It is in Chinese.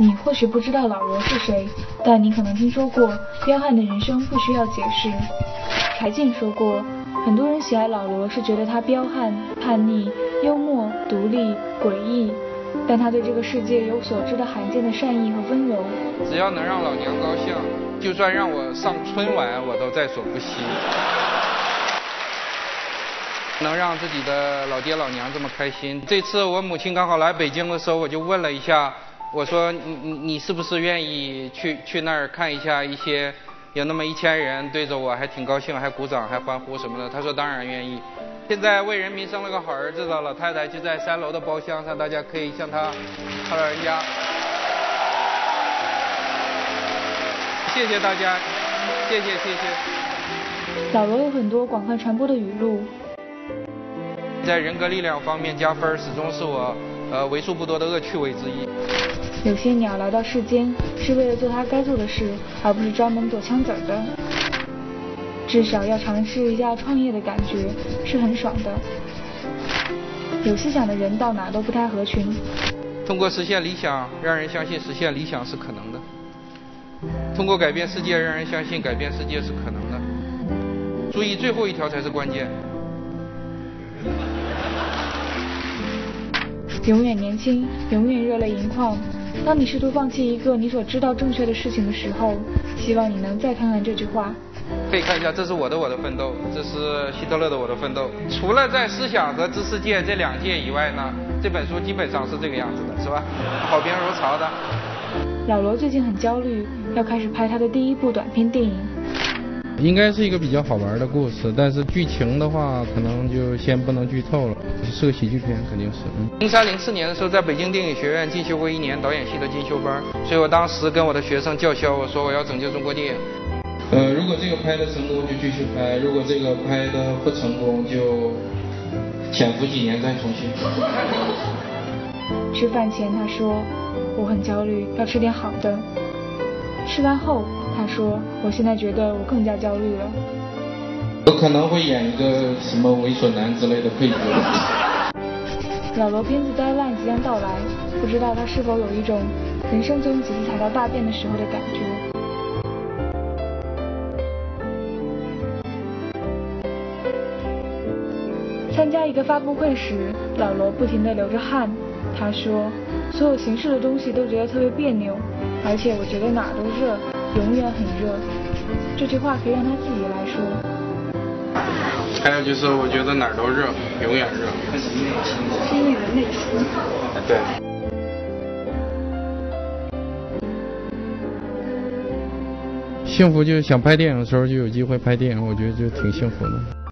你或许不知道老罗是谁，但你可能听说过彪悍的人生不需要解释。柴静说过，很多人喜爱老罗是觉得他彪悍、叛逆、幽默、独立、诡异，但他对这个世界有所知的罕见的善意和温柔。只要能让老娘高兴，就算让我上春晚，我都在所不惜。能让自己的老爹老娘这么开心。这次我母亲刚好来北京的时候，我就问了一下，我说你你你是不是愿意去去那儿看一下一些有那么一千人对着我还挺高兴，还鼓掌还欢呼什么的？他说当然愿意。现在为人民生了个好儿子的老太太就在三楼的包厢上，大家可以向他他老人家。谢谢大家，谢谢谢谢。老罗有很多广泛传播的语录。在人格力量方面加分，始终是我呃为数不多的恶趣味之一。有些鸟来到世间是为了做它该做的事，而不是专门躲枪子儿的。至少要尝试一下创业的感觉，是很爽的。有思想的人到哪都不太合群。通过实现理想，让人相信实现理想是可能的；通过改变世界，让人相信改变世界是可能的。注意，最后一条才是关键。永远年轻，永远热泪盈眶。当你试图放弃一个你所知道正确的事情的时候，希望你能再看看这句话。可以看一下，这是我的我的奋斗，这是希特勒的我的奋斗。除了在思想和知识界这两界以外呢，这本书基本上是这个样子的，是吧？好评如潮的。老罗最近很焦虑，要开始拍他的第一部短片电影。应该是一个比较好玩的故事，但是剧情的话，可能就先不能剧透了。是个喜剧片，肯定是。零三零四年的时候，在北京电影学院进修过一年导演系的进修班，所以我当时跟我的学生叫嚣，我说我要拯救中国电影。呃，如果这个拍的成功，就继续拍；如果这个拍的不成功，就潜伏几年再重新。吃饭前他说，我很焦虑，要吃点好的。吃完后。他说：“我现在觉得我更加焦虑了。我可能会演一个什么猥琐男之类的配角。”老罗片子《Deadline》即将到来，不知道他是否有一种人生总有几次踩到大便的时候的感觉。参加一个发布会时，老罗不停地流着汗。他说：“所有形式的东西都觉得特别别扭，而且我觉得哪都热。”永远很热，这句话可以让他自己来说。还有就是，我觉得哪儿都热，永远热。心里的内心。对。幸福就是想拍电影的时候就有机会拍电影，我觉得就挺幸福的。